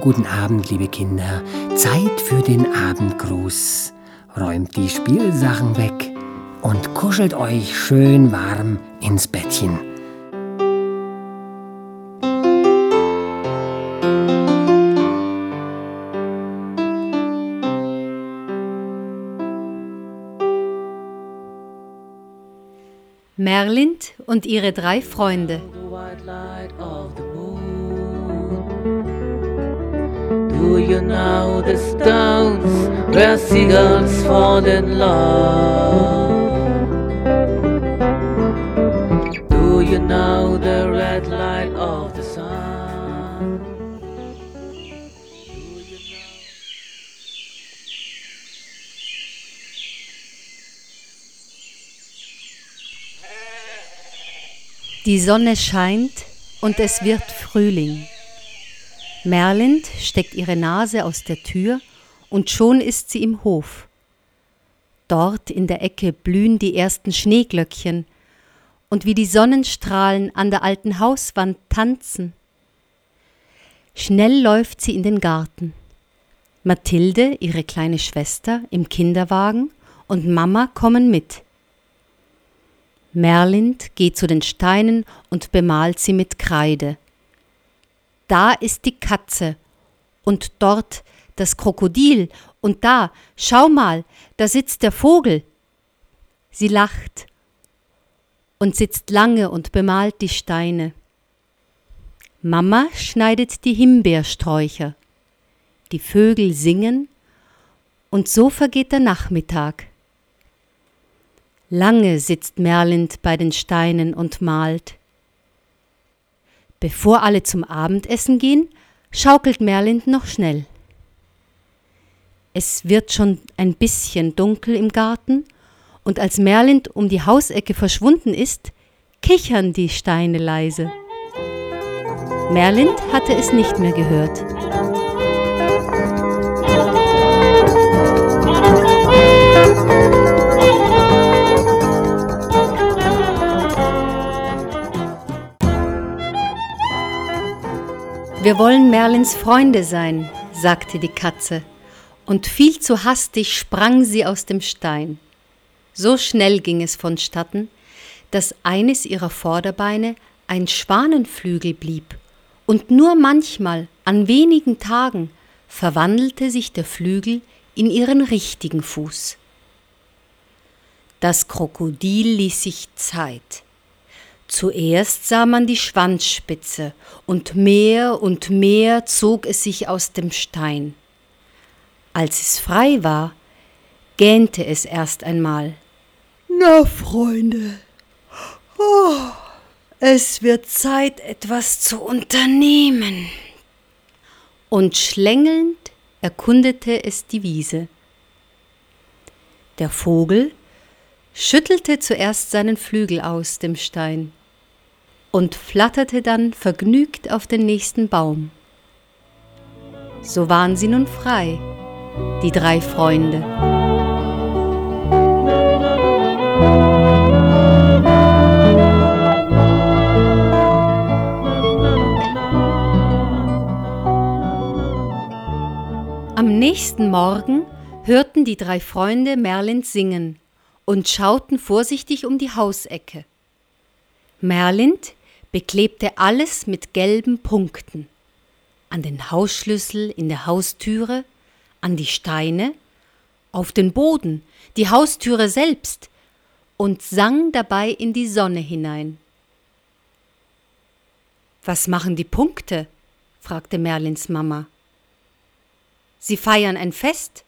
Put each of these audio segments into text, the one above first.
guten Abend, liebe Kinder. Zeit für den Abendgruß. Räumt die Spielsachen weg und kuschelt euch schön warm ins Bettchen. Merlind und ihre drei Freunde. You know the stones where seagulls fall in love? Do you know the red light of the sun? Die Sonne scheint und es wird Frühling. Merlind steckt ihre Nase aus der Tür und schon ist sie im Hof. Dort in der Ecke blühen die ersten Schneeglöckchen und wie die Sonnenstrahlen an der alten Hauswand tanzen. Schnell läuft sie in den Garten. Mathilde, ihre kleine Schwester, im Kinderwagen und Mama kommen mit. Merlind geht zu den Steinen und bemalt sie mit Kreide da ist die Katze und dort das Krokodil und da, schau mal, da sitzt der Vogel. Sie lacht und sitzt lange und bemalt die Steine. Mama schneidet die Himbeersträucher. Die Vögel singen und so vergeht der Nachmittag. Lange sitzt Merlind bei den Steinen und malt. Bevor alle zum Abendessen gehen, schaukelt Merlind noch schnell. Es wird schon ein bisschen dunkel im Garten, und als Merlind um die Hausecke verschwunden ist, kichern die Steine leise. Merlind hatte es nicht mehr gehört. Wir wollen Merlins Freunde sein, sagte die Katze, und viel zu hastig sprang sie aus dem Stein. So schnell ging es vonstatten, dass eines ihrer Vorderbeine ein Schwanenflügel blieb, und nur manchmal, an wenigen Tagen, verwandelte sich der Flügel in ihren richtigen Fuß. Das Krokodil ließ sich Zeit. Zuerst sah man die Schwanzspitze, und mehr und mehr zog es sich aus dem Stein. Als es frei war, gähnte es erst einmal. Na, Freunde, oh, es wird Zeit, etwas zu unternehmen. Und schlängelnd erkundete es die Wiese. Der Vogel schüttelte zuerst seinen Flügel aus dem Stein und flatterte dann vergnügt auf den nächsten Baum. So waren sie nun frei, die drei Freunde. Am nächsten Morgen hörten die drei Freunde Merlin singen und schauten vorsichtig um die Hausecke. Merlind beklebte alles mit gelben Punkten. An den Hausschlüssel in der Haustüre, an die Steine, auf den Boden, die Haustüre selbst und sang dabei in die Sonne hinein. Was machen die Punkte? fragte Merlins Mama. Sie feiern ein Fest?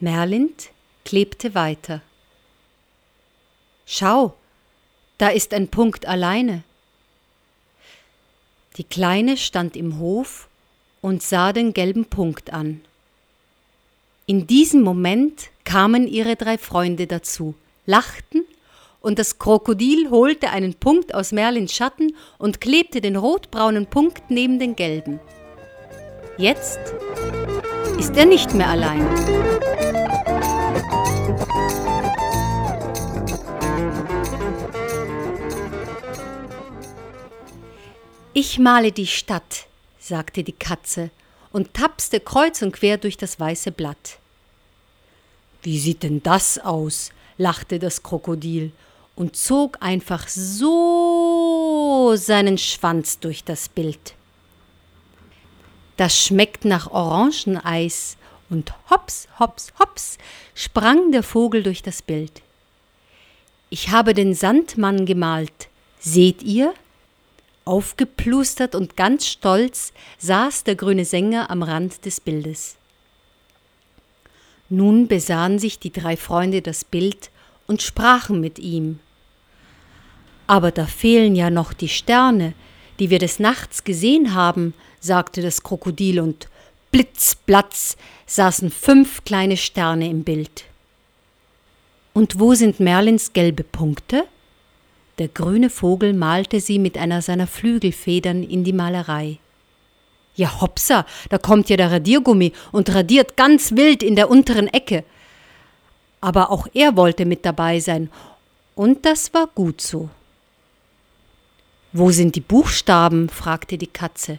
Merlind klebte weiter. Schau, da ist ein Punkt alleine. Die Kleine stand im Hof und sah den gelben Punkt an. In diesem Moment kamen ihre drei Freunde dazu, lachten, und das Krokodil holte einen Punkt aus Merlins Schatten und klebte den rotbraunen Punkt neben den gelben. Jetzt ist er nicht mehr allein. Ich male die Stadt, sagte die Katze und tapste kreuz und quer durch das weiße Blatt. Wie sieht denn das aus? lachte das Krokodil und zog einfach so seinen Schwanz durch das Bild. Das schmeckt nach Orangeneis, und hops, hops, hops sprang der Vogel durch das Bild. Ich habe den Sandmann gemalt. Seht ihr? Aufgeplustert und ganz stolz saß der grüne Sänger am Rand des Bildes. Nun besahen sich die drei Freunde das Bild und sprachen mit ihm. Aber da fehlen ja noch die Sterne, die wir des Nachts gesehen haben, sagte das Krokodil, und blitzblatz saßen fünf kleine Sterne im Bild. Und wo sind Merlins gelbe Punkte? Der grüne Vogel malte sie mit einer seiner Flügelfedern in die Malerei. Ja, hopsa, da kommt ja der Radiergummi und radiert ganz wild in der unteren Ecke. Aber auch er wollte mit dabei sein, und das war gut so. Wo sind die Buchstaben? fragte die Katze.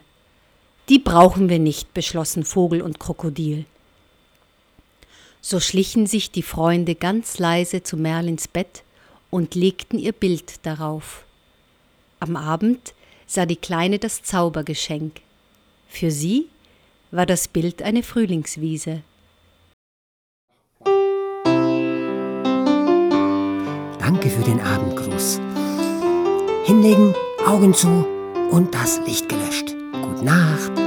Die brauchen wir nicht, beschlossen Vogel und Krokodil. So schlichen sich die Freunde ganz leise zu Merlins Bett und legten ihr Bild darauf. Am Abend sah die Kleine das Zaubergeschenk. Für sie war das Bild eine Frühlingswiese. Danke für den Abendgruß. Hinlegen, Augen zu und das Licht gelöscht. Gute Nacht.